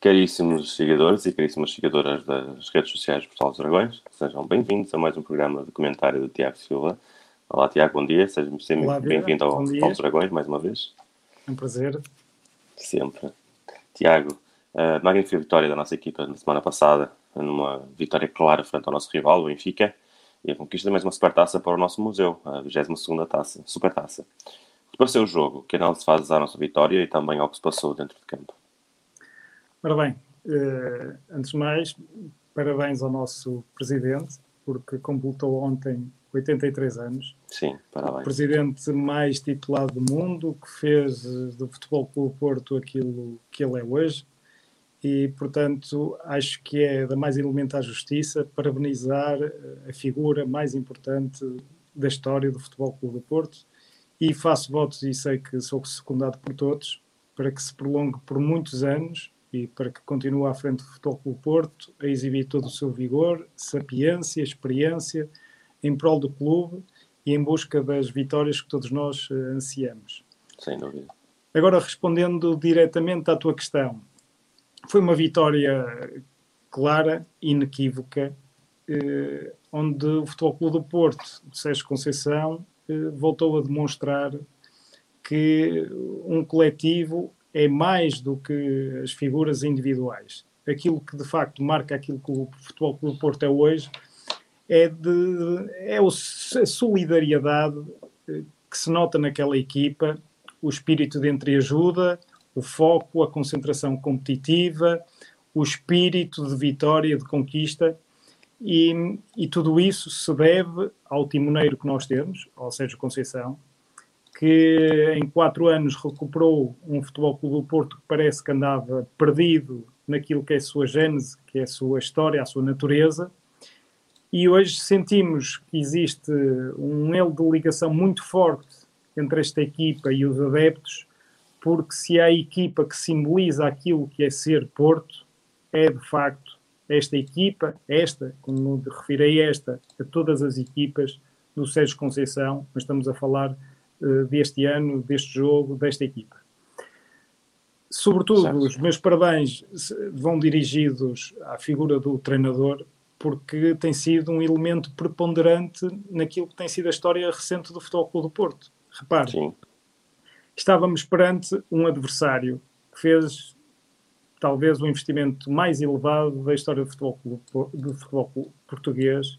Caríssimos seguidores e caríssimas seguidoras das redes sociais Portal dos Dragões, sejam bem-vindos a mais um programa de comentário do Tiago Silva. Olá, Tiago, bom dia, seja bem-vindo ao Portal dos Dragões mais uma vez. É um prazer. Sempre. Tiago, a magnífica vitória da nossa equipa na semana passada, numa vitória clara frente ao nosso rival, o Benfica, e a conquista de mais uma supertaça para o nosso museu, a 22ª taça, supertaça. O que pareceu o jogo? Que análise fazes à nossa vitória e também ao que se passou dentro de campo? Ora bem, uh, antes de mais, parabéns ao nosso presidente, porque completou ontem 83 anos. Sim, parabéns. O presidente mais titulado do mundo, que fez do Futebol Clube Porto aquilo que ele é hoje. E, portanto, acho que é da mais elementar justiça parabenizar eh, a figura mais importante da história do Futebol Clube do Porto. E faço votos, e sei que sou secundado por todos, para que se prolongue por muitos anos e para que continue à frente do Futebol Clube Porto a exibir todo o seu vigor, sapiência, experiência em prol do clube e em busca das vitórias que todos nós uh, ansiamos. Sem dúvida. Agora, respondendo diretamente à tua questão, foi uma vitória clara, inequívoca, eh, onde o Futebol Clube do Porto, de Sérgio Conceição, eh, voltou a demonstrar que um coletivo é mais do que as figuras individuais. Aquilo que de facto marca aquilo que o Futebol Clube Porto é hoje é, de, é a solidariedade eh, que se nota naquela equipa, o espírito de entreajuda, o foco, a concentração competitiva, o espírito de vitória, de conquista, e, e tudo isso se deve ao timoneiro que nós temos, ao Sérgio Conceição, que em quatro anos recuperou um futebol clube do Porto que parece que andava perdido naquilo que é a sua gênese, que é a sua história, a sua natureza. E hoje sentimos que existe um elo de ligação muito forte entre esta equipa e os adeptos, porque se há a equipa que simboliza aquilo que é ser Porto, é de facto esta equipa, esta, como a esta, a todas as equipas do Sérgio Conceição, mas estamos a falar deste ano, deste jogo, desta equipa. Sobretudo, os meus parabéns vão dirigidos à figura do treinador, porque tem sido um elemento preponderante naquilo que tem sido a história recente do Futebol Clube do Porto. Repare, Sim. estávamos perante um adversário que fez talvez o investimento mais elevado da história do futebol, do futebol português,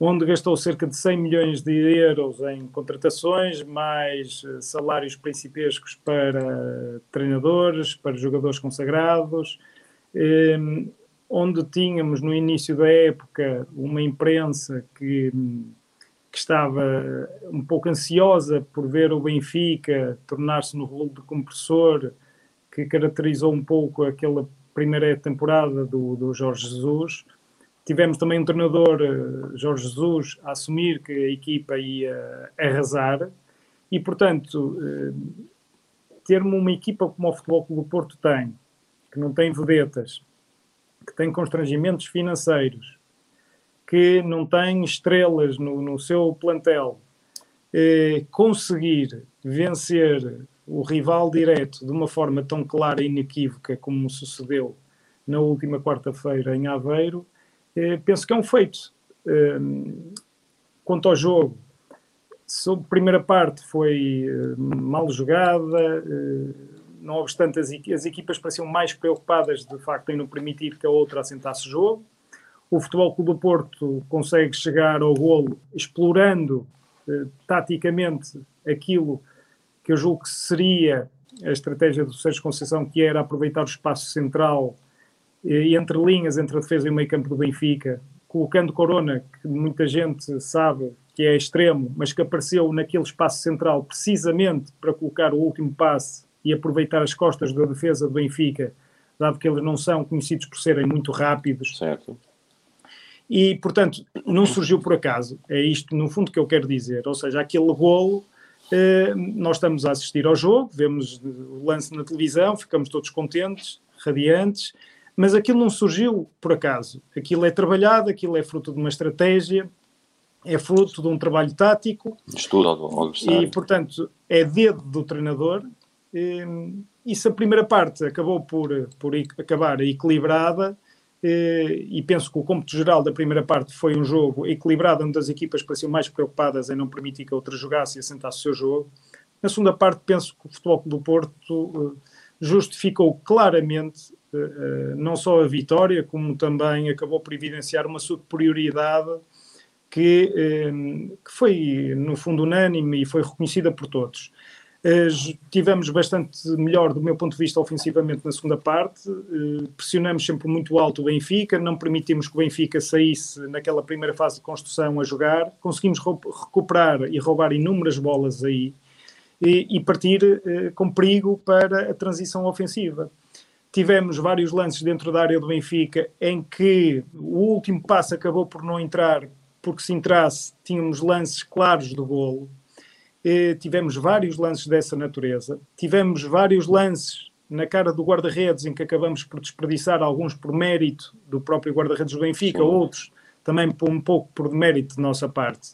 onde gastou cerca de 100 milhões de euros em contratações, mais eh, salários principescos para treinadores, para jogadores consagrados, ehm, onde tínhamos no início da época uma imprensa que, que estava um pouco ansiosa por ver o Benfica tornar-se no rolo de compressor que caracterizou um pouco aquela primeira temporada do, do Jorge Jesus Tivemos também um treinador, eh, Jorge Jesus, a assumir que a equipa ia arrasar. E, portanto, eh, termos uma equipa como o Futebol Clube Porto tem, que não tem vedetas, que tem constrangimentos financeiros, que não tem estrelas no, no seu plantel, eh, conseguir vencer o rival direto de uma forma tão clara e inequívoca como sucedeu na última quarta-feira em Aveiro, penso que é um feito. Eh, quanto ao jogo, a primeira parte foi eh, mal jogada, não obstante as, as equipas pareciam mais preocupadas de facto em não permitir que a outra assentasse jogo. O Futebol Clube do Porto consegue chegar ao golo explorando taticamente aquilo que eu julgo que seria a estratégia do Sérgio Conceição, que era aproveitar o espaço central e entre linhas, entre a defesa e o meio campo do Benfica, colocando Corona, que muita gente sabe que é extremo, mas que apareceu naquele espaço central precisamente para colocar o último passe e aproveitar as costas da defesa do Benfica, dado que eles não são conhecidos por serem muito rápidos. Certo. E, portanto, não surgiu por acaso. É isto, no fundo, que eu quero dizer. Ou seja, aquele golo, eh, nós estamos a assistir ao jogo, vemos o lance na televisão, ficamos todos contentes, radiantes, mas aquilo não surgiu por acaso. Aquilo é trabalhado, aquilo é fruto de uma estratégia, é fruto de um trabalho tático. Estudo ao E, portanto, é dedo do treinador e se a primeira parte acabou por, por acabar equilibrada, e penso que o cômputo geral da primeira parte foi um jogo equilibrado, onde as equipas pareciam mais preocupadas em não permitir que a outra jogasse e assentasse o seu jogo. Na segunda parte, penso que o Futebol do Porto justificou claramente não só a vitória, como também acabou por evidenciar uma superioridade que, que foi, no fundo, unânime e foi reconhecida por todos. Eh, tivemos bastante melhor, do meu ponto de vista, ofensivamente na segunda parte. Eh, pressionamos sempre muito alto o Benfica, não permitimos que o Benfica saísse naquela primeira fase de construção a jogar. Conseguimos recuperar e roubar inúmeras bolas aí e, partir eh, com perigo para a transição ofensiva. Tivemos vários lances dentro da área do Benfica em que o último passo acabou por não entrar, porque se entrasse, tínhamos lances claros do golo eh, tivemos vários lances dessa natureza, tivemos vários lances na cara do guarda-redes em que acabamos por desperdiçar alguns por mérito do próprio guarda-redes do Benfica, Sim. outros também por um pouco por mérito de nossa parte.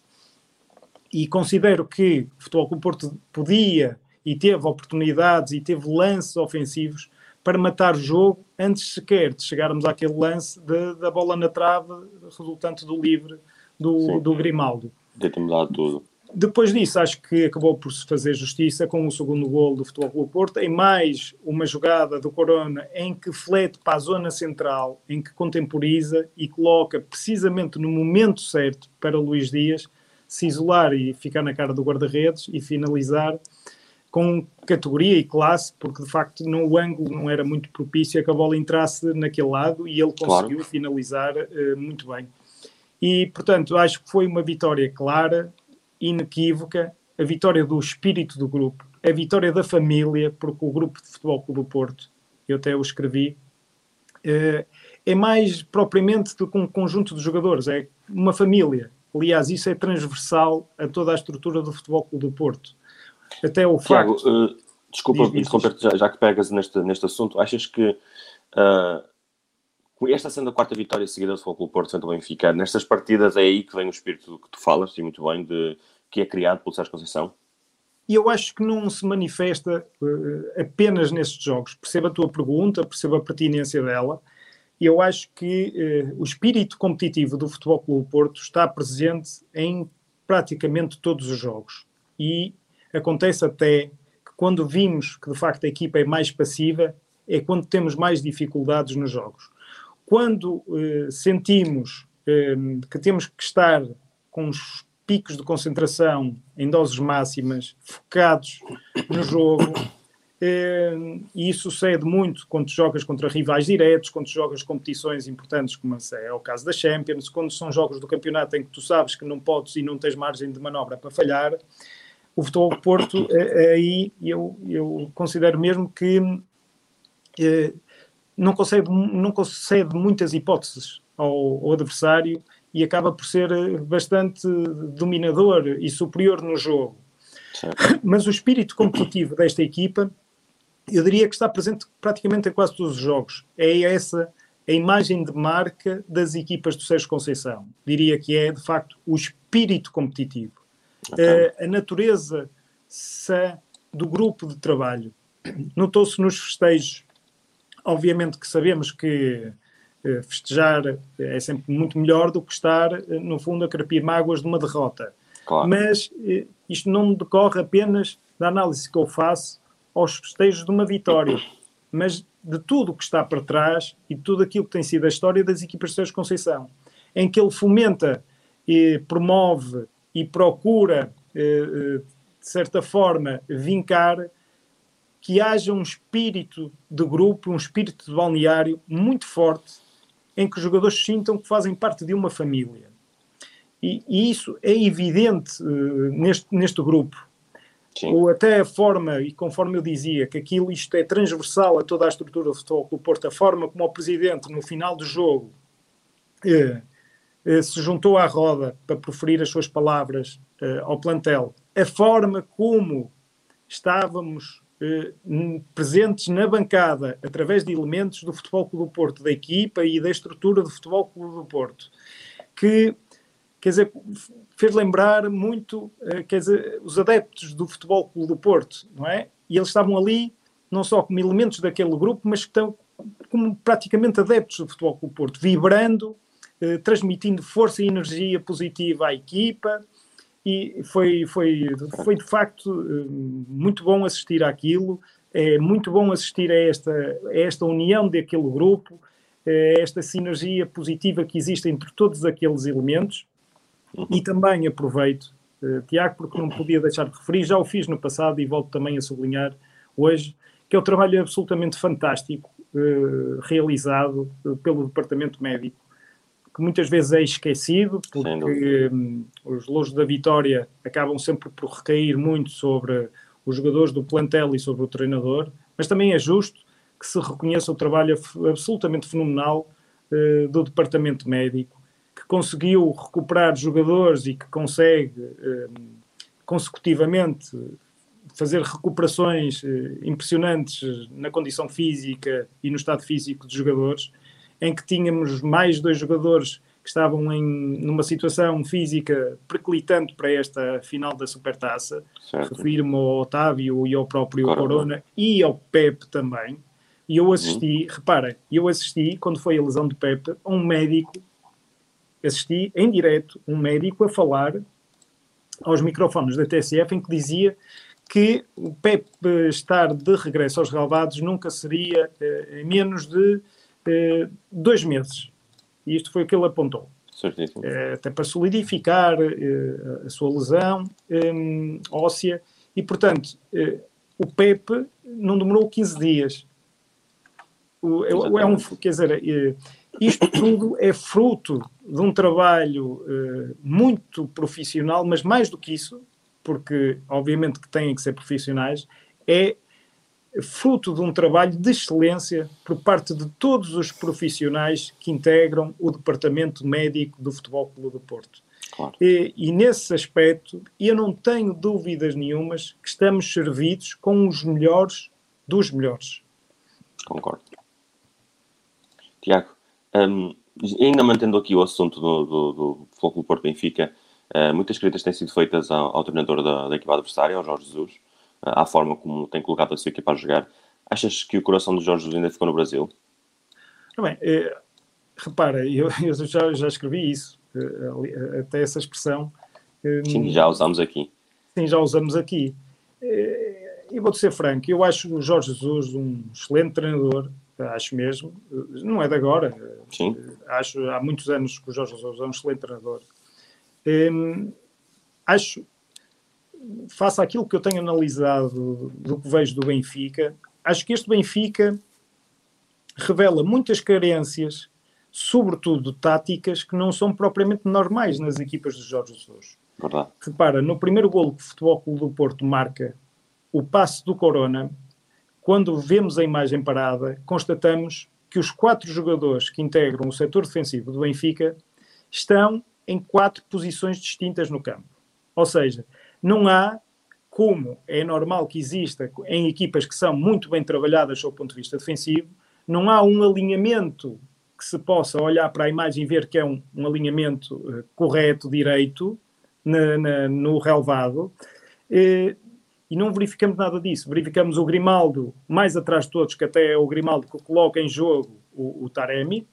E considero que o Futebol Clube Porto podia e teve oportunidades e teve lances ofensivos para matar o jogo antes sequer de chegarmos àquele lance de, da bola na trave resultante do livre do, do Grimaldo. De ter mudado tudo. Depois disso, acho que acabou por se fazer justiça com o segundo gol do Futebol Clube Porto, em mais uma jogada do Corona em que flete para a zona central, em que contemporiza e coloca precisamente no momento certo para Luís Dias se isolar e ficar na cara do guarda-redes e finalizar com categoria e classe, porque de facto no, o ângulo não era muito propício a que a bola entrasse naquele lado e ele conseguiu claro. finalizar uh, muito bem. E, portanto, acho que foi uma vitória clara, inequívoca, a vitória do espírito do grupo, a vitória da família, porque o grupo de futebol Clube do Porto, eu até o escrevi, eh, é mais propriamente do que um conjunto de jogadores, é uma família. Aliás, isso é transversal a toda a estrutura do futebol Clube do Porto. Até o Tiago, facto... Uh, desculpa interromper já, já, que pegas neste, neste assunto, achas que uh, esta sendo a quarta vitória seguida do Futebol Porto ao Benfica, nestas partidas é aí que vem o espírito que tu falas, e muito bem, de, que é criado pelo Sérgio Conceição? E eu acho que não se manifesta uh, apenas nestes jogos. Percebo a tua pergunta, percebo a pertinência dela. Eu acho que uh, o espírito competitivo do Futebol Clube Porto está presente em praticamente todos os jogos. E acontece até que quando vimos que de facto a equipa é mais passiva, é quando temos mais dificuldades nos jogos. Quando eh, sentimos eh, que temos que estar com os picos de concentração em doses máximas, focados no jogo, eh, e isso sucede muito quando jogas contra rivais diretos, quando jogas competições importantes, como é o caso da Champions, quando são jogos do campeonato em que tu sabes que não podes e não tens margem de manobra para falhar. O Futebol Porto, aí eu, eu considero mesmo que não concede, não concede muitas hipóteses ao, ao, adversário e acaba por ser eh, bastante dominador e superior no jogo. Certo. Mas o espírito competitivo desta equipa, eu diria que está presente praticamente em quase todos os jogos. É essa a imagem de marca das equipas do Sérgio Conceição. Diria que é, de facto, o espírito competitivo. Okay. Uh, a natureza sã do grupo de trabalho. Notou-se nos festejos Obviamente que sabemos que eh, festejar é sempre muito melhor do que estar, eh, no fundo, a carpir mágoas de uma derrota. Claro. Mas eh, isto não decorre apenas da análise que eu faço aos festejos de uma vitória, mas de tudo o que está por trás e de tudo aquilo que tem sido a história das equipas de Sérgio Conceição, em que ele fomenta, e promove e procura, de certa forma, vincar que haja um espírito de grupo, um espírito de balneário muito forte, em que os jogadores sintam que fazem parte de uma família. E, e isso é evidente uh, neste, neste grupo. Sim. Ou até a forma, e conforme eu dizia, que aquilo isto é transversal a toda a estrutura do Futebol Clube Porto, a forma como o Presidente, no final do jogo, eh, eh, se juntou à roda para proferir as suas palavras eh, ao plantel, a forma como estávamos eh, presentes na bancada através de elementos do Futebol Clube do Porto, da equipa e da estrutura do Futebol Clube do Porto, que quer dizer, fez lembrar muito eh, quer dizer, os adeptos do Futebol Clube do Porto, não é? e eles estavam ali não só como elementos daquele grupo, mas estão como praticamente adeptos do Futebol Clube Porto, vibrando, eh, transmitindo força e energia positiva à equipa, e foi, foi, foi de facto eh, muito bom assistir àquilo, é muito bom assistir a esta, a esta união daquele grupo, a esta sinergia positiva que existe entre todos aqueles elementos, e também aproveito, Tiago, porque não podia deixar de referir, já o fiz no passado e volto também a sublinhar hoje, que é o um trabalho absolutamente fantástico realizado pelo Departamento Médico, que muitas vezes é esquecido, porque um, os louros da vitória acabam sempre por recair muito sobre os jogadores do plantel e sobre o treinador, mas também é justo que se reconheça o trabalho absolutamente fenomenal uh, do Departamento Médico, que conseguiu recuperar jogadores e que consegue uh, consecutivamente fazer recuperações uh, impressionantes na condição física e no estado físico dos jogadores, em que tínhamos mais dois jogadores que estavam em numa situação física preclitante para esta final da Supertaça. Refiro-me ao Otávio e ao próprio Corona, Corona e ao Pepe também. E eu assisti, uhum. reparem, eu assisti, quando foi a lesão de Pepe, a um médico, assisti em direto, um médico a falar aos microfones da TSF em que dizia que o Pepe estar de regresso aos relevados nunca seria eh, menos de eh, dois meses. E isto foi o que ele apontou. Certíssimo. Eh, até para solidificar eh, a sua lesão óssea. E, portanto, o Pepe não demorou 15 dias. O, é, é um, quer dizer, isto tudo é fruto de um trabalho muito profissional, mas mais do que isso, porque obviamente que têm que ser profissionais, é fruto de um trabalho de excelência por parte de todos os profissionais que integram o departamento médico do Futebol Clube do Porto. Claro. E, e, nesse aspecto, eu não tenho dúvidas nenhumas que estamos servidos com os melhores dos melhores. Concordo. Tiago, um, ainda mantendo aqui o assunto do, do, do Futebol Clube Porto Benfica, uh, muitas críticas têm sido feitas ao, ao treinador da, da equipa adversária, ao Jorge Jesus, à forma como tem colocado a sua equipa a jogar. Achas que o coração do Jorge Jesus ainda ficou no Brasil? Bem, é, repara, eu, eu, já, já escrevi isso, eh, até essa expressão. Sim, já usamos aqui. Sim, já usamos aqui. E vou-te ser franco, eu acho o Jorge Jesus um excelente treinador, acho mesmo, não é de agora, Sim. acho há muitos anos que o Jorge Jesus é um excelente treinador. Acho face àquilo que eu tenho analisado do que vejo do Benfica, acho que este Benfica revela muitas carências, sobretudo táticas, que não são propriamente normais nas equipas de Jorge Jesus. Verdade. Repara, no primeiro golo que o Futebol Clube do Porto marca, o passe do Corona, quando vemos a imagem parada, constatamos que os quatro jogadores que integram o setor defensivo do Benfica estão em quatro posições distintas no campo. Ou seja, não há, como é normal que exista em equipas que são muito bem trabalhadas do ponto de vista defensivo, não há um alinhamento que se possa olhar para a imagem e ver que é um, um alinhamento uh, correto, direito, na, na, no relevado. Uh, e não verificamos nada disso. Verificamos o Grimaldo mais atrás de todos, que até é o Grimaldo que coloca em jogo o, o Taremi.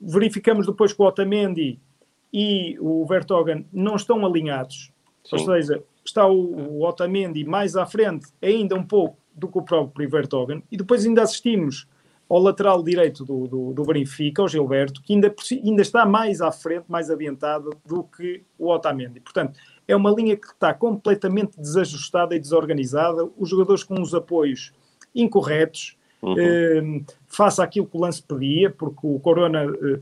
Verificamos depois que o Otamendi e o Vertogen não estão alinhados. Sim. Ou seja, está o, o Otamendi mais à frente, ainda um pouco, do que o próprio Vertogen, e depois ainda assistimos ao lateral direito do, do, do Benfica, o Gilberto, que ainda, ainda está mais à frente, mais adiantado do que o Otamendi. Portanto, é uma linha que está completamente desajustada e desorganizada, os jogadores com os apoios incorretos, uhum. eh, face àquilo que o lance pedia, porque o Corona eh,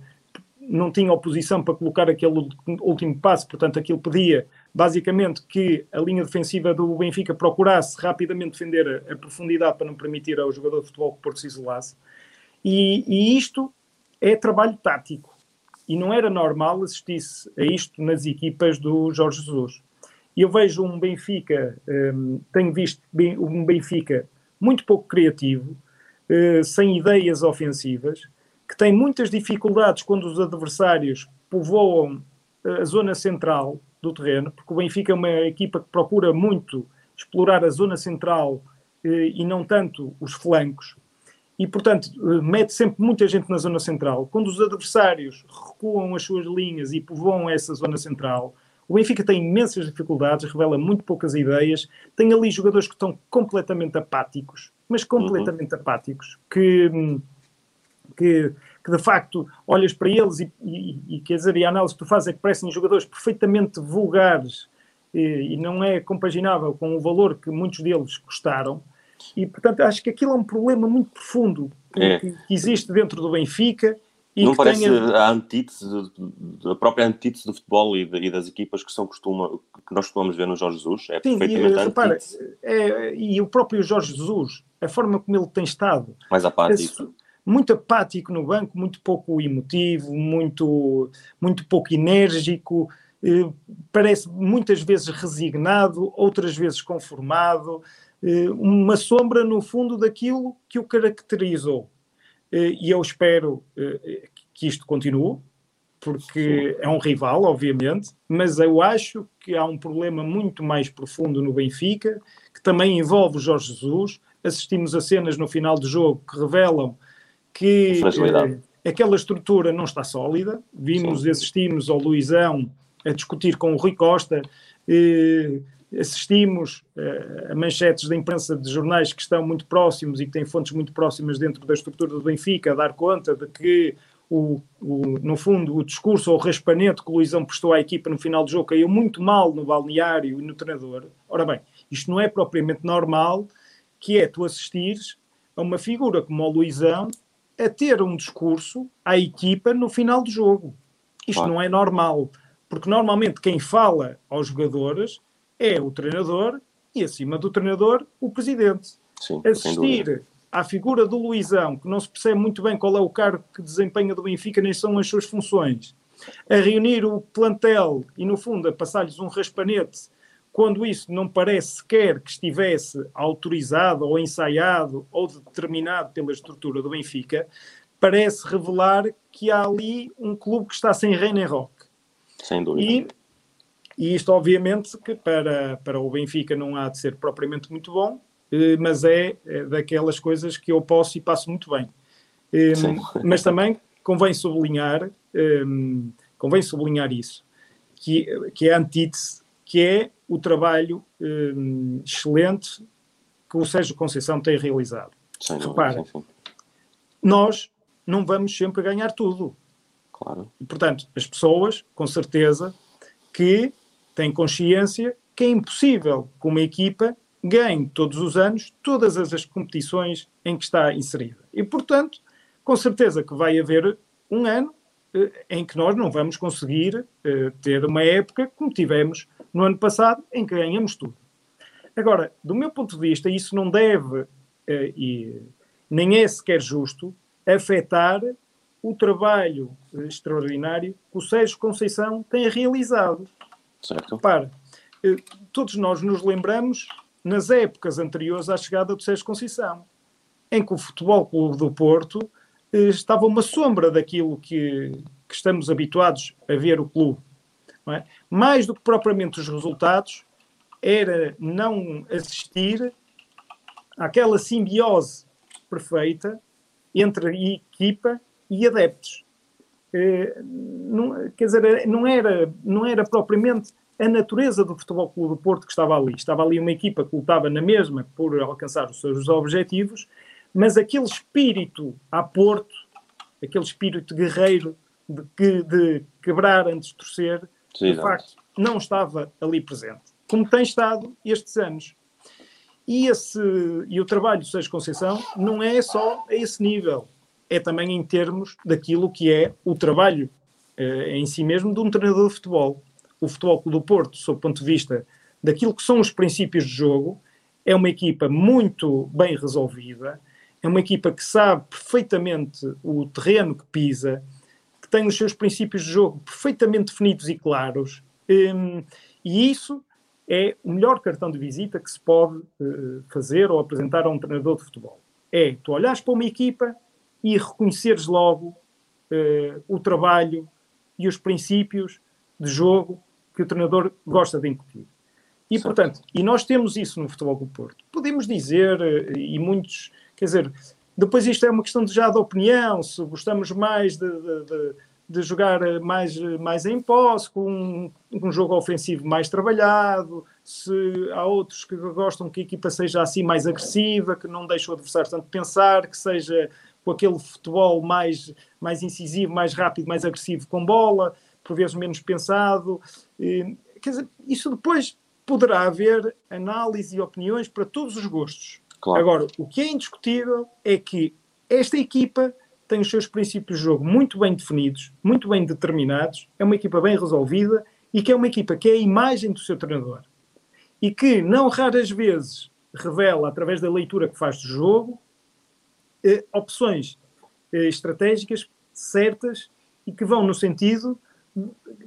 não tinha oposição para colocar aquele último passo, portanto, aquilo pedia basicamente que a linha defensiva do Benfica procurasse rapidamente defender a, a profundidade para não permitir ao jogador de futebol que Porto se isolasse. E, e, isto é trabalho tático. E não era normal assistisse a isto nas equipas do Jorge Jesus. Eu vejo um Benfica, um, tenho visto um Benfica muito pouco criativo, uh, sem ideias ofensivas, que tem muitas dificuldades quando os adversários povoam a zona central do terreno, porque o Benfica é uma equipa que procura muito explorar a zona central e não tanto os flancos, e, portanto, mete sempre muita gente na zona central. Quando os adversários recuam as suas linhas e povoam essa zona central, o Benfica tem imensas dificuldades, revela muito poucas ideias, tem ali jogadores que estão completamente apáticos, mas completamente uhum. apáticos, que, que, que, de facto olhas para eles e, e, e, quer dizer, e a análise que tu fazes é que parecem jogadores perfeitamente vulgares e, e não é compaginável com o valor que muitos deles custaram. E, portanto, acho que aquilo é um problema muito profundo é. que, que, existe dentro do Benfica. E não parece tenha... a antítese, a própria antítese do futebol e, de, e, das equipas que, são costuma, que nós costumamos ver no Jorge Jesus? É Sim, perfeitamente e, repara, é, e o próprio Jorge Jesus, a forma como ele tem estado... Mais apático. Muito apático no banco, muito pouco emotivo, muito, muito pouco enérgico, eh, parece muitas vezes resignado, outras vezes conformado, eh, uma sombra no fundo daquilo que o caracterizou. Eh, e eu espero que isto continue, porque é um rival, obviamente, mas eu acho que há um problema muito mais profundo no Benfica, que também envolve o Jorge Jesus. Assistimos a cenas no final do jogo que revelam que eh, aquela estrutura não está sólida. Vimos Sim. assistimos ao Luizão a discutir com o Rui Costa, eh, assistimos eh, a manchetes da imprensa de jornais que estão muito próximos e que têm fontes muito próximas dentro da estrutura do Benfica a dar conta de que o, o, no fundo, o discurso ou o raspanete que o Luizão prestou à equipa no final do jogo caiu muito mal no balneário e no treinador. Ora bem, isto não é propriamente normal, que é tu assistires a uma figura como o Luizão a ter um discurso à equipa no final do jogo. Isto claro. não é normal, porque normalmente quem fala aos jogadores é o treinador e, acima do treinador, o presidente. Sim, Assistir à figura do Luizão, que não se percebe muito bem qual é o cargo que desempenha do Benfica, nem são as suas funções, a reunir o plantel e, no fundo, a passar-lhes um raspanete quando isso não parece sequer que estivesse autorizado ou ensaiado ou determinado pela estrutura do Benfica, parece revelar que há ali um clube que está sem rei nem rock. Sem dúvida. E, e isto, obviamente, que para, para o Benfica não há de ser propriamente muito bom, eh, mas é, é daquelas coisas que eu posso e passo muito bem. Eh, mas também convém sublinhar, eh, convém sublinhar isso, que, que é a antítese, que é o trabalho um, excelente que o Sérgio Conceição tem realizado. Sim, Repara, sim, sim. nós não vamos sempre ganhar tudo. Claro. E, portanto, as pessoas, com certeza, que têm consciência que é impossível que uma equipa ganhe todos os anos todas as competições em que está inserida. E, portanto, com certeza que vai haver um ano eh, em que nós não vamos conseguir eh, ter uma época como tivemos no ano passado, em que ganhamos tudo. Agora, do meu ponto de vista, isso não deve, eh, e nem é sequer justo, afetar o trabalho extraordinário que o Sérgio Conceição tem realizado. Certo. Para, eh, todos nós nos lembramos nas épocas anteriores à chegada do Sérgio Conceição, em que o Futebol Clube do Porto eh, estava uma sombra daquilo que, que estamos habituados a ver o clube. É? Mais do que propriamente os resultados, era não assistir àquela simbiose perfeita entre equipa e adeptos. Eh, não, quer dizer, não era, não era propriamente a natureza do Futebol Clube do Porto que estava ali. Estava ali uma equipa que lutava na mesma por alcançar os seus objetivos, mas aquele espírito a Porto, aquele espírito guerreiro de, de quebrar antes de torcer, De facto, não estava ali presente, como tem estado estes anos. E, esse, e o trabalho do Sérgio Conceição não é só a esse nível, é também em termos daquilo que é o trabalho eh, em si mesmo de um treinador de futebol. O Futebol do Porto, sob o ponto de vista daquilo que são os princípios de jogo, é uma equipa muito bem resolvida, é uma equipa que sabe perfeitamente o terreno que pisa, que tem os seus princípios de jogo perfeitamente definidos e claros, um, e isso é o melhor cartão de visita que se pode uh, fazer ou apresentar a um treinador de futebol. É tu olhares para uma equipa e reconheceres logo uh, o trabalho e os princípios de jogo que o treinador gosta de incutir. E, portanto, e nós temos isso no Futebol do Porto. Podemos dizer, e muitos, quer dizer, depois isto é uma questão de, já de opinião, se gostamos mais de, de, de, de jogar mais, mais em posse, com um, um, jogo ofensivo mais trabalhado, se há outros que gostam que a equipa seja assim mais agressiva, que não deixe o adversário tanto pensar, que seja com aquele futebol mais, mais incisivo, mais rápido, mais agressivo com bola, por vezes menos pensado. Quer dizer, isso depois poderá haver análise e opiniões para todos os gostos. Claro. Agora, o que é indiscutível é que esta equipa tem os seus princípios de jogo muito bem definidos, muito bem determinados, é uma equipa bem resolvida e que é uma equipa que é a imagem do seu treinador e que não raras vezes revela, através da leitura que faz do jogo, eh, opções eh, estratégicas certas e que vão no sentido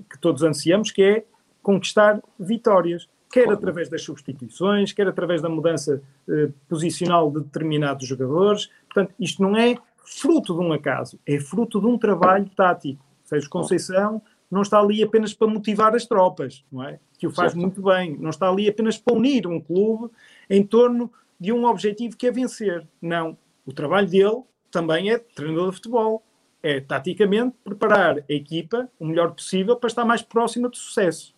que todos ansiamos, que é conquistar vitórias quer através das substituições, quer através da mudança eh, posicional de determinados jogadores. Portanto, isto não é fruto de um acaso, é fruto de um trabalho tático. Sérgio Conceição não está ali apenas para motivar as tropas, não é? Que o faz certo. muito bem. Não está ali apenas para unir um clube em torno de um objetivo que é vencer. Não. O trabalho dele também é treinador de futebol. É, taticamente, preparar a equipa o melhor possível para estar mais próxima do sucesso.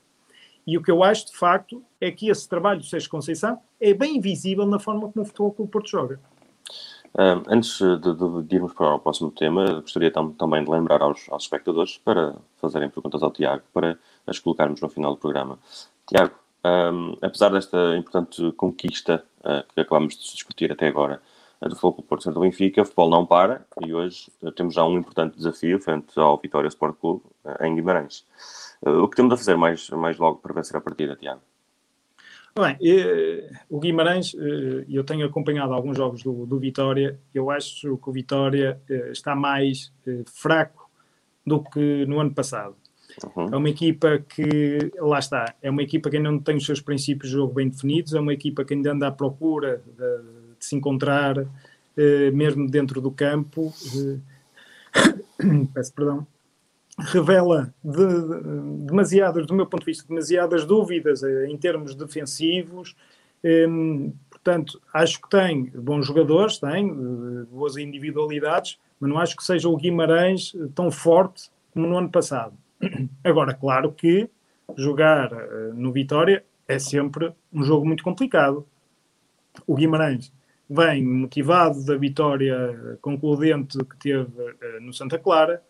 E o que eu acho, de facto, é que esse trabalho do Sérgio Conceição é bem visível na forma como o Futebol Clube Porto joga. Antes de, de, de, irmos para o próximo tema, gostaria tam, também de lembrar aos, aos, espectadores para fazerem perguntas ao Tiago, para as colocarmos no final do programa. Tiago, um, apesar desta importante conquista uh, que acabamos de discutir até agora, uh, do Futebol Clube Porto Santo Benfica, o futebol não para e hoje uh, temos já um importante desafio frente ao Vitória Sport Clube em Guimarães. O que temos a fazer mais, mais logo para vencer a partida, Tiago? Bem, eh, o Guimarães, eh, eu tenho acompanhado alguns jogos do, do Vitória, eu acho que o Vitória eh, está mais fraco do que no ano passado. Uhum. É uma equipa que, lá está, é uma equipa que ainda não tem os seus princípios de jogo bem definidos, é uma equipa que ainda anda à procura de, de se encontrar, mesmo dentro do campo. Peço perdão revela de, de, demasiadas, do meu ponto de vista, demasiadas dúvidas eh, em termos defensivos. Um, portanto, acho que tem bons jogadores, tem uh, boas individualidades, mas não acho que seja o Guimarães eh, tão forte como no ano passado. Agora, claro que jogar no Vitória é sempre um jogo muito complicado. O Guimarães vem motivado da vitória concludente que teve no Santa Clara,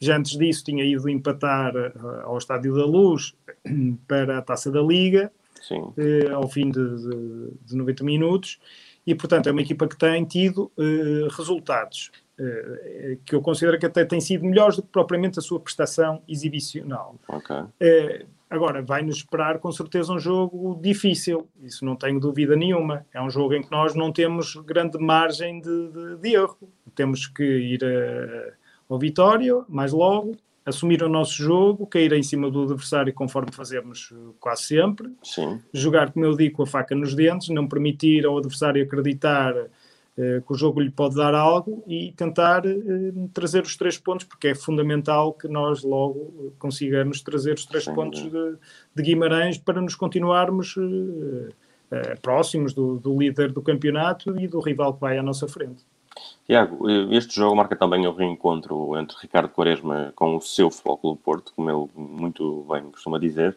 já antes disso tinha ido empatar uh, ao Estádio da Luz para a Taça da Liga, uh, ao fim de, de, de, 90 minutos, e portanto é uma equipa que tem tido uh, resultados que eu considero que até têm sido melhores do que propriamente a sua prestação exibicional. Okay. agora, vai-nos esperar com certeza um jogo difícil, isso não tenho dúvida nenhuma. É um jogo em que nós não temos grande margem de, de, de erro. Temos que ir a ao Vitória, mais logo, assumir o nosso jogo, cair em cima do adversário conforme fazemos eh, quase sempre, Sim. jogar, como eu digo, com a faca nos dentes, não permitir ao adversário acreditar uh, que o jogo lhe pode dar algo e tentar uh, trazer os três pontos, porque é fundamental que nós logo consigamos trazer os três Sim, pontos de, de, Guimarães para nos continuarmos uh, próximos do, do líder do campeonato e do rival que vai à nossa frente. Tiago, este jogo marca também o reencontro entre Ricardo Quaresma com o seu Futebol Clube Porto, como ele muito bem costuma dizer.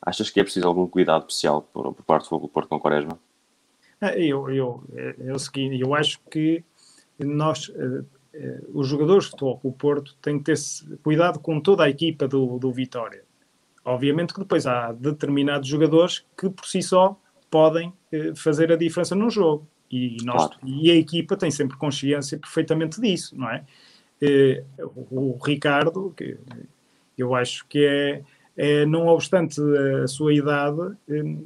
Achas que é preciso algum cuidado especial por, por parte do Futebol Clube Porto com Quaresma? Ah, eu, eu, é, é o eu acho que nós, eh, eh, os jogadores de Futebol Clube Porto, têm que ter cuidado com toda a equipa do, do Vitória. Obviamente que depois há determinados jogadores que por si só podem eh, fazer a diferença num jogo. E, nós, claro. e a equipa tem sempre consciência perfeitamente disso, não é? Eh, o, Ricardo, que eu acho que é, é, não obstante a sua idade, eh,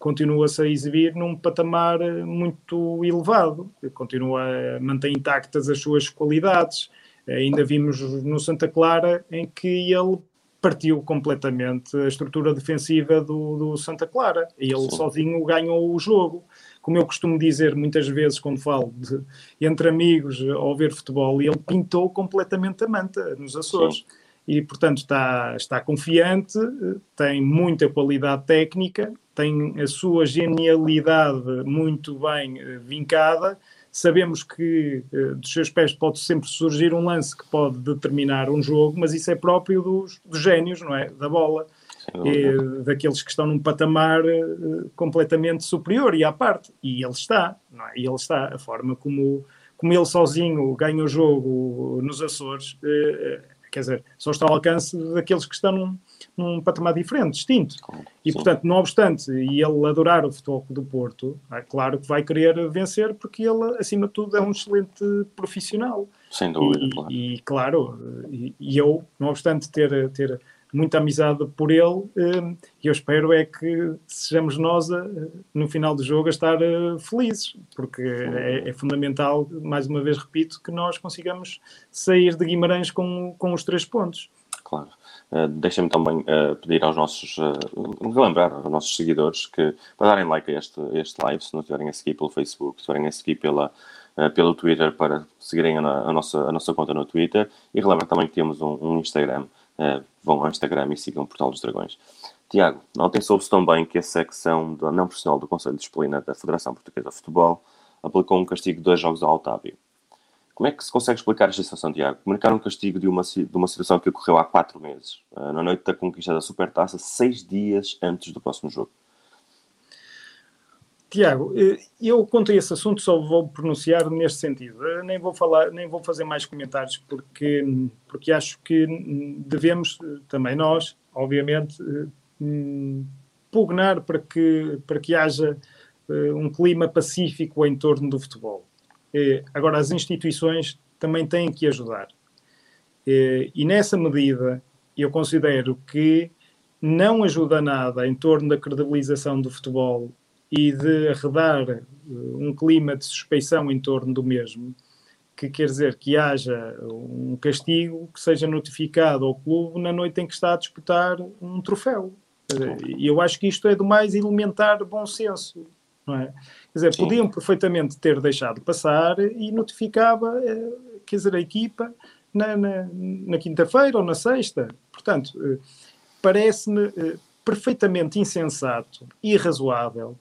continua-se a exibir num patamar muito elevado, continua a manter intactas as suas qualidades. Ainda vimos no Santa Clara em que ele partiu completamente a estrutura defensiva do, do Santa Clara. E ele Sim. sozinho ganhou o jogo como eu costumo dizer muitas vezes quando falo de, entre amigos ao ver futebol, ele pintou completamente a manta nos Açores. Sim. E, portanto, está, está confiante, tem muita qualidade técnica tem a sua genialidade muito bem uh, vincada. Sabemos que uh, dos seus pés pode sempre surgir um lance que pode determinar um jogo, mas isso é próprio dos, dos génios, não é? Da bola. Daqueles que estão num patamar uh, completamente superior e à parte. E ele está, não é? E ele está. A forma como, como ele sozinho ganha o jogo nos Açores, uh, quer dizer, só está ao alcance daqueles que estão num, num patamar diferente, distinto. E, Sim. portanto, não obstante, e ele adorar o futebol do Porto, é claro que vai querer vencer, porque ele, acima de tudo, é um excelente profissional. Sem dúvida, e, claro. E, claro, e, e eu, não obstante ter, ter muita amizade por ele hum, e eu espero é que sejamos nós, no final do jogo, a estar eh, felizes, porque é, é, fundamental, mais uma vez repito, que nós consigamos sair de Guimarães com, com os três pontos. Claro. Uh, Deixa-me também uh, pedir aos nossos, uh, relembrar aos nossos seguidores que para darem like a este, este live, se não estiverem a seguir pelo Facebook, se estiverem a seguir pela, pelo Twitter, para seguirem a, a, nossa, a nossa conta no Twitter e relembrar também que temos um, um Instagram vão ao Instagram e sigam o Portal dos Dragões. Tiago, ontem soube-se também que a secção da não profissional do Conselho de Disciplina da Federação Portuguesa de Futebol aplicou um castigo de dois jogos ao Otávio. Como é que se consegue explicar esta situação, Tiago? Comunicar um castigo de uma, de uma situação que ocorreu há quatro meses, uh, na noite da conquista da Supertaça, seis dias antes do próximo jogo. Tiago, eh, eu quanto esse assunto só vou pronunciar neste sentido. Eu nem vou falar, nem vou fazer mais comentários porque porque acho que devemos eh, também nós, obviamente, eh, hum, pugnar para que para que haja um clima pacífico em torno do futebol. Agora as instituições também têm que ajudar. E nessa medida eu considero que não ajuda nada em torno da credibilização do futebol e de arredar eh, um clima de suspeição em torno do mesmo, que quer dizer que haja um castigo que seja notificado ao clube na noite em que está a disputar um troféu. E eu acho que isto é do mais elementar bom senso. Não é? Quer dizer, Sim. podiam perfeitamente ter deixado passar e notificava, eh, quer dizer, a equipa na, na, na quinta-feira ou na sexta. Portanto, eh, parece-me perfeitamente insensato, irrazoável,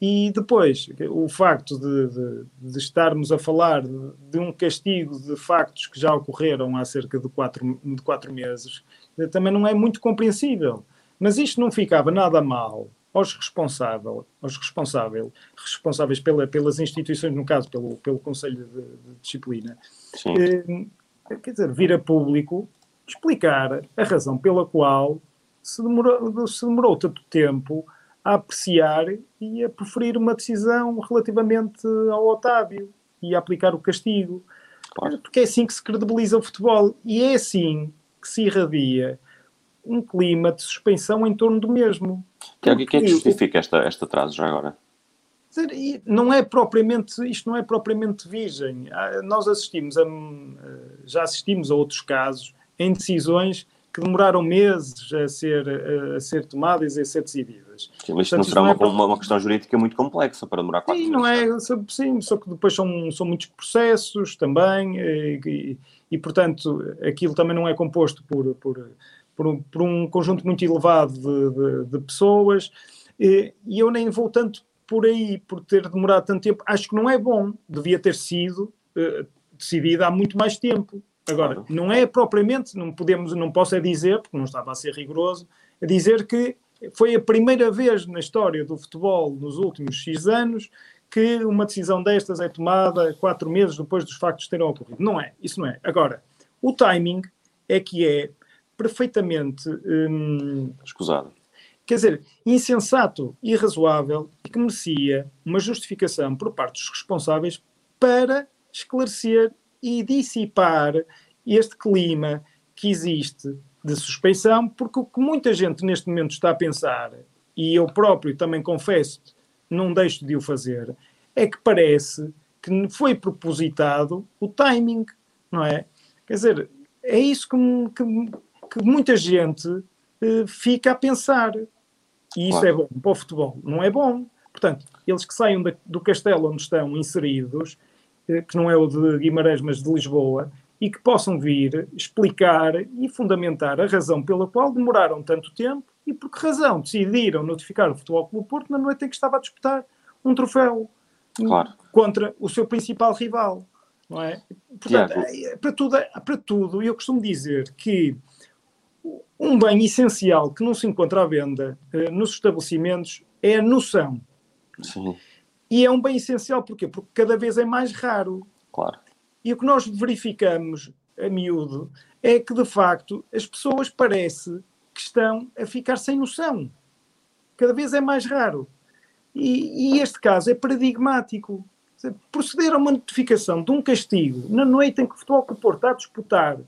e depois, o facto de, de, de, estarmos a falar de, um castigo de factos que já ocorreram há cerca de quatro, de quatro meses também não é muito compreensível. Mas isto não ficava nada mal aos responsáveis, aos responsáveis, responsáveis pela, pelas instituições, no caso pelo, pelo Conselho de, de Disciplina, eh, quer dizer, vir a público explicar a razão pela qual se demorou, se demorou tanto tempo a apreciar e a preferir uma decisão relativamente ao Otávio e a aplicar o castigo. Claro. Porque é assim que se credibiliza o futebol e é assim que se irradia um clima de suspensão em torno do mesmo. Que, o que é que justifica esta, este atraso já agora? Não é propriamente, isto não é propriamente virgem. Ah, nós assistimos a, já assistimos a outros casos em decisões que demoraram meses a ser, a, ser tomadas e a ser decididas. Sim, mas isto não será não é uma, uma, questão jurídica muito complexa para demorar quatro sim, meses. Não é, sim, só que depois são, são muitos processos também e, e, e, portanto, aquilo também não é composto por, por, por, um, por um conjunto muito elevado de, de, de pessoas e, e eu nem vou tanto por aí, por ter demorado tanto tempo. Acho que não é bom, devia ter sido uh, decidida há muito mais tempo. Agora, claro. não é propriamente, não podemos, não posso é dizer, porque não estava a ser rigoroso, é dizer que foi a primeira vez na história do futebol nos últimos X anos que uma decisão destas é tomada quatro meses depois dos factos terem ocorrido. Não é, isso não é. Agora, o timing é que é perfeitamente. Hum, Escusado. Quer dizer, insensato, irrazoável e que merecia uma justificação por parte dos responsáveis para esclarecer e dissipar este clima que existe de suspeição, porque o que muita gente neste momento está a pensar, e eu próprio também confesso, não deixo de o fazer, é que parece que foi propositado o timing, não é? Quer dizer, é isso que, que, que muita gente uh, fica a pensar. E isso claro. é bom para o futebol. Não é bom. Portanto, eles que saiam da, do castelo onde estão inseridos eh, que não é o de Guimarães, mas de Lisboa, e que possam vir explicar e fundamentar a razão pela qual demoraram tanto tempo e por que razão decidiram notificar o Futebol Clube Porto na noite em que estava a disputar um troféu claro. contra o seu principal rival, não é? Portanto, é, para tudo, é, para tudo, eu costumo dizer que um bem essencial que não se encontra à venda uh, nos estabelecimentos é a noção. Sim. E é um bem essencial porquê? porque cada vez é mais raro. Claro. E o que nós verificamos a miúdo é que, de facto, as pessoas parece que estão a ficar sem noção. Cada vez é mais raro. E, e este caso é paradigmático. Proceder a uma notificação de um castigo na noite em que o Futebol Clube Porto está a disputar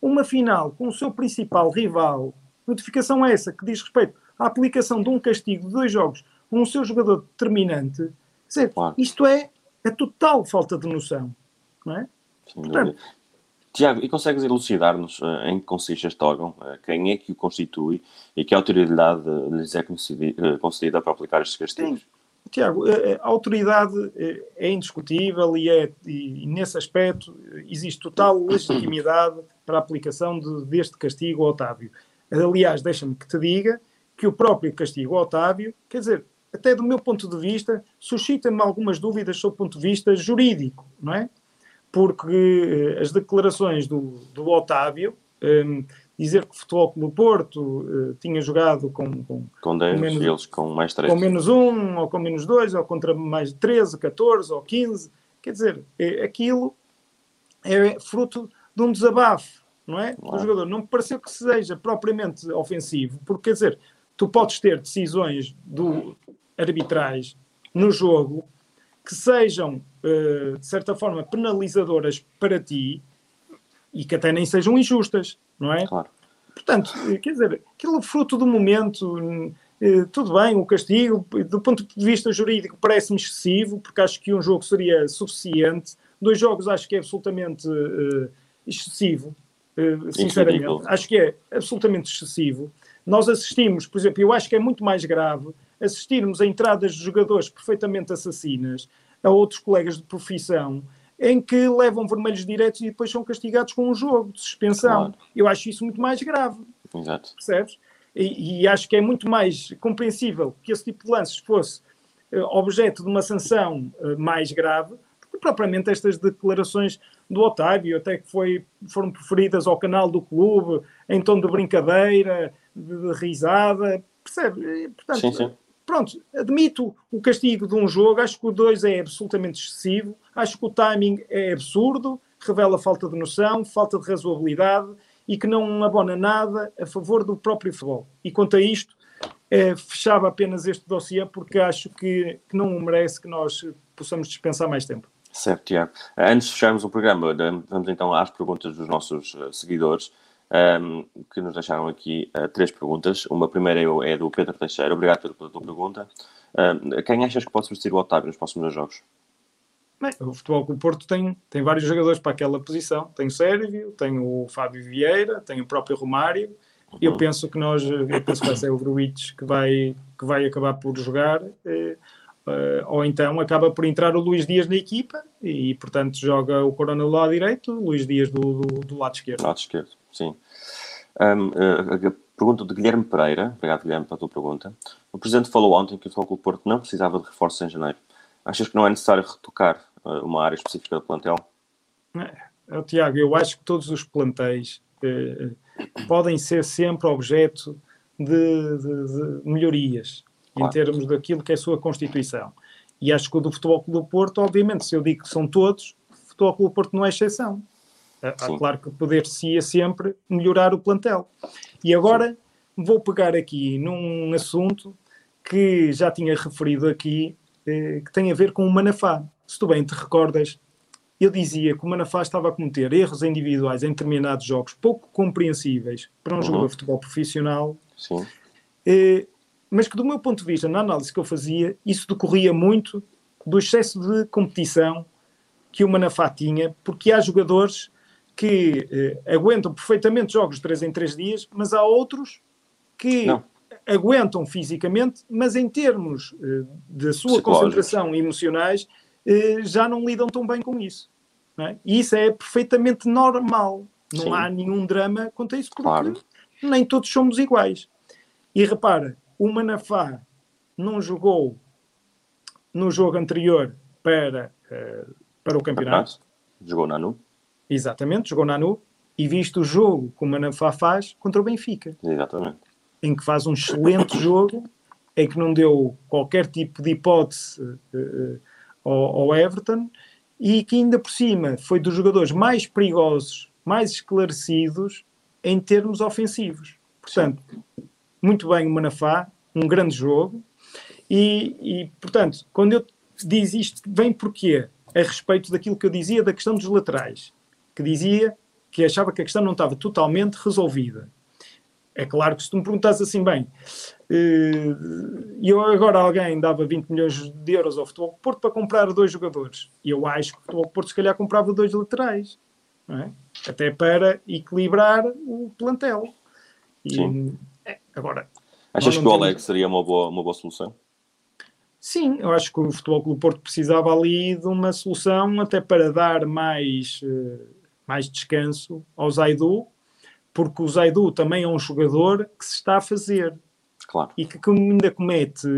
uma final com o seu principal rival, notificação essa que diz respeito à aplicação de um castigo de dois jogos com o seu jogador determinante, dizer, claro. isto é a total falta de noção. Não é? Portanto, Tiago, e consegues elucidar-nos uh, em que consiste este órgão, uh, quem é que o constitui e que autoridade lhes é concedida para aplicar estes castigos? Sim. Tiago, a autoridade é indiscutível e, é, e nesse aspecto existe total legitimidade para a aplicação de, deste castigo ao Otávio. Aliás, deixa-me que te diga que o próprio castigo ao Otávio, quer dizer, até do meu ponto de vista, suscita-me algumas dúvidas sobre o ponto de vista jurídico, não é? Porque eh, as declarações do, do Otávio, ehm, dizer que o Futebol Clube Porto uh, tinha jogado com, com, com 10, com menos, eles com mais 3. Com menos 1, ou com menos 2, ou contra mais 13, 14 ou 15, quer dizer, é, aquilo é fruto de um desabafo, não é? Claro. Do jogador. Não me pareceu que seja propriamente ofensivo, porque quer dizer, tu podes ter decisões do arbitrais no jogo que sejam, uh, de certa forma, penalizadoras para ti e que até nem sejam injustas, não é? Claro. Portanto, quer dizer, aquilo fruto do momento, uh, tudo bem, o castigo, do ponto de vista jurídico, parece-me excessivo, porque acho que um jogo seria suficiente. Dois jogos acho que é absolutamente excessivo, sinceramente. Acho que é absolutamente excessivo. Nós assistimos, por exemplo, eu acho que é muito mais grave assistirmos a entradas de jogadores perfeitamente assassinas a outros colegas de profissão em que levam vermelhos diretos e depois são castigados com um jogo de suspensão. Claro. Eu acho isso muito mais grave. Exato. Percebes? E, e, acho que é muito mais compreensível que esse tipo de lances fosse uh, objeto de uma sanção uh, mais grave do que propriamente estas declarações do Otávio, até que foi, foram preferidas ao canal do clube em tom de brincadeira, de, de risada, percebe? Portanto, sim, sim. pronto, admito o castigo de um jogo, acho que o 2 é absolutamente excessivo, acho que o timing é absurdo, revela falta de noção, falta de razoabilidade e que não abona nada a favor do próprio futebol. E quanto a isto, é, fechava apenas este dossiê porque acho que, que não merece que nós possamos dispensar mais tempo. Certo, Tiago. Antes de fecharmos o programa, vamos então às perguntas dos nossos eh, seguidores um, que nos deixaram aqui uh, três perguntas. Uma primeira é, do Pedro Teixeira. Obrigado pela tua pergunta. Uh, quem achas que pode substituir o Otávio nos próximos jogos? Bem, o Futebol Clube Porto tem, tem vários jogadores para aquela posição. Tem o Sérvio, tem o Fábio Vieira, tem o próprio Romário. Uhum. Eu penso que nós, eu penso que vai ser o Gruitch que vai, que vai acabar por jogar. Eh, Uh, ou então acaba por entrar o Luís Dias na equipa e, portanto, joga o Corona do lado direito, o Luís Dias do, do, do lado esquerdo. Lado esquerdo, sim. Um, uh, pergunta de Guilherme Pereira, obrigado Guilherme pela tua pergunta. O Presidente falou ontem que o Futebol Porto não precisava de reforços em janeiro. Achas que não é necessário retocar uh, uma área específica do plantel? É, Tiago, eu acho que todos os plantéis eh, podem ser sempre objeto de, de, de melhorias claro. em termos daquilo que é a sua Constituição. E acho que o do Futebol Clube do Porto, obviamente, se eu digo que são todos, o Futebol Clube do Porto não é exceção. Há claro que poder-se-ia sempre melhorar o plantel. E agora Sim. vou pegar aqui num assunto que já tinha referido aqui, eh, que tem a ver com o Manafá. Se tu bem te recordas, eu dizia que o Manafá estava a cometer erros individuais em determinados jogos pouco compreensíveis para um uhum. jogo de futebol profissional. Sim. Eh, mas que do meu ponto de vista, na análise que eu fazia, isso decorria muito do excesso de competição que o Manafá tinha, porque há jogadores que eh, aguentam perfeitamente jogos de 3 em 3 dias, mas há outros que Não. aguentam fisicamente, mas em termos eh, da sua concentração emocionais, eh, já não lidam tão bem com isso. É? E isso é perfeitamente normal. Não Sim. há nenhum drama quanto a isso, porque claro. nem todos somos iguais. E repara, o Manafá não jogou no jogo anterior para, uh, para o campeonato. Jogou na NU. Exatamente, jogou na NU. E visto o jogo que o Manafá faz contra o Benfica. Exatamente. Em que faz um excelente jogo, em que não deu qualquer tipo de hipótese uh, uh, ao, ao Everton e que ainda por cima foi dos jogadores mais perigosos, mais esclarecidos em termos ofensivos. Portanto, muito bem o Manafá, um grande jogo. E, e, portanto, quando eu diz isto, vem porquê? A respeito daquilo que eu dizia da questão dos laterais, que dizia que achava que a questão não estava totalmente resolvida. É claro que se tu me perguntas assim, bem, eh, e eu agora alguém dava 20 milhões de euros ao Futebol Porto para comprar dois jogadores. E eu acho que o Futebol Porto se calhar comprava dois laterais. É? Até para equilibrar o plantel. E, Sim. É, agora, Achas que o Alex seria uma boa, uma boa solução? Sim, eu acho que o Futebol Clube Porto precisava ali de uma solução até para dar mais, eh, mais descanso ao Zaidu, porque o Zaidu também é um jogador que se está a fazer. Claro. E que ainda comete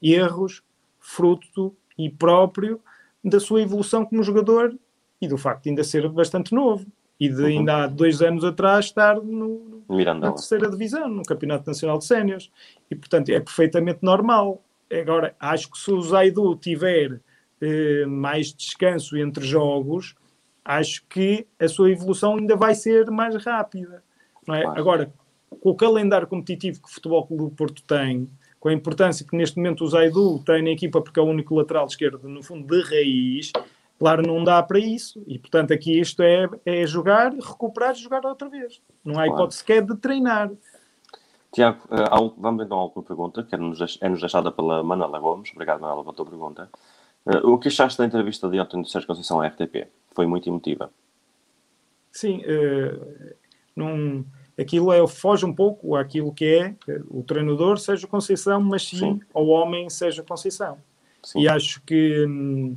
erros fruto e próprio da sua evolução como jogador e do facto de ainda ser bastante novo e de uhum. ainda há dois anos atrás estar no, na terceira divisão, no Campeonato Nacional de Séniores. E, portanto, é perfeitamente normal. Agora, acho que se o Zaidu tiver eh, mais descanso entre jogos, acho que a sua evolução ainda vai ser mais rápida. É? Claro. Agora, com o calendário competitivo que o Futebol Clube do Porto tem, com a importância que neste momento o Zaidu tem na equipa, porque é o único lateral esquerdo, no fundo, de raiz, claro, não dá para isso. E, portanto, aqui isto é, é jogar, recuperar e jogar outra vez. Não há hipótese sequer de treinar. Tiago, uh, vamos então a última pergunta, que é-nos é deixada pela Manela Gomes. Obrigado, Manela, pela tua pergunta. Uh, o que achaste da entrevista de ontem do Sérgio Conceição à RTP? Foi muito emotiva. Sim, uh, num aquilo é, foge um pouco àquilo que é o treinador seja Conceição, mas sim, sim. ao homem seja Conceição. Sim. E acho que hum,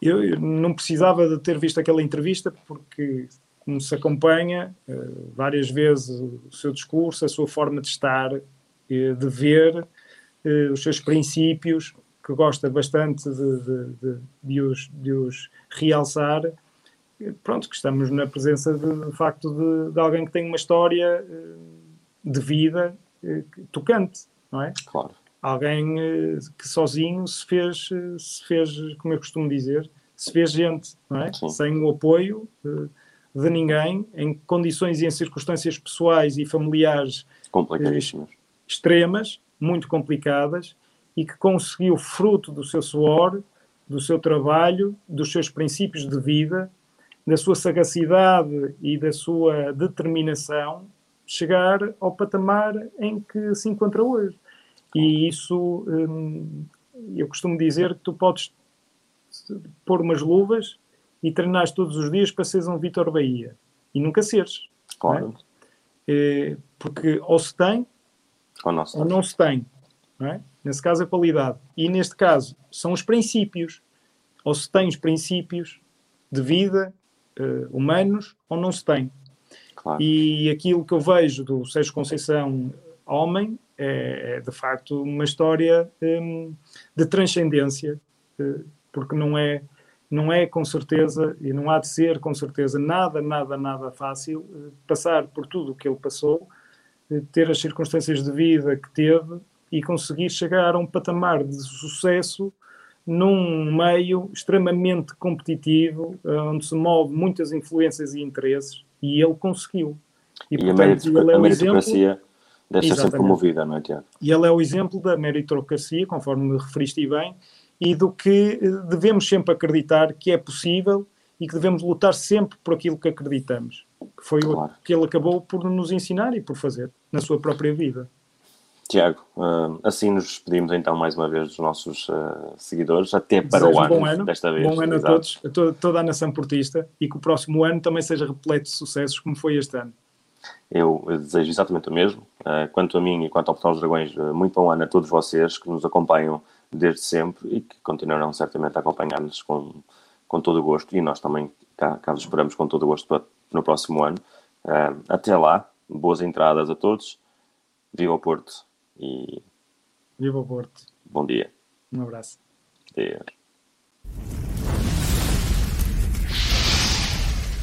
eu não precisava de ter visto aquela entrevista porque como se acompanha uh, várias vezes o seu discurso, a sua forma de estar, uh, de ver, uh, os seus princípios, que gosta bastante de, de, de, de os, de os realçar pronto, que estamos na presença de, de facto de, de, alguém que tem uma história eh, de vida eh, tocante, não é? Claro. Alguém eh, que sozinho se fez, se fez, como eu costumo dizer, se fez gente, não é? Sim. Sem o apoio de ninguém, em condições e em circunstâncias pessoais e familiares extremas, muito complicadas, e que conseguiu, fruto do seu suor, do seu trabalho, dos seus princípios de vida, da sua sagacidade e da sua determinação, chegar ao patamar em que se encontra hoje. E isso, hum, eu costumo dizer que tu podes pôr umas luvas e treinar todos os dias para seres um Vitor Bahia. E nunca seres. Claro. É? porque ou se tem ou não se, ou não se tem. É? Nesse caso, a qualidade. E neste caso, são os princípios. Ou se tem os princípios de vida uh, humanos ou não se tem. Claro. E aquilo que eu vejo do Sérgio Conceição homem é, é de facto uma história um, de transcendência, uh, porque não é, não é com certeza, e não há de ser com certeza, nada, nada, nada fácil uh, passar por tudo o que ele passou, ter as circunstâncias de vida que teve e conseguir chegar a um patamar de sucesso num meio extremamente competitivo, eh, onde se move muitas influências e interesses, e ele conseguiu. E, e portanto, ele é a meritocracia exemplo... deve ser sempre promovida, não é, Tiago? E ele é o exemplo da meritocracia, conforme me referiste bem, e do que eh, devemos sempre acreditar que é possível e que devemos lutar sempre por aquilo que acreditamos. Que foi claro. o que ele acabou por nos ensinar e por fazer na sua própria vida. Tiago, uh, assim nos despedimos então mais uma vez dos nossos uh, seguidores, até para Desejo o ano, ano, desta vez. Bom ano Exato. a todos, a toda, toda, a nação portista e que o próximo ano também seja repleto de sucessos como foi este ano. Eu, desejo exatamente o mesmo. Uh, quanto a mim e quanto ao Portal dos Dragões, muito bom ano a todos vocês que nos acompanham desde sempre e que continuarão certamente a acompanhar-nos com, com todo o gosto e nós também cá, cá esperamos com todo o gosto para, no próximo ano. até lá, boas entradas a todos. Viva o Porto! E Viva o Porto. bom dia. Um abraço. Deus.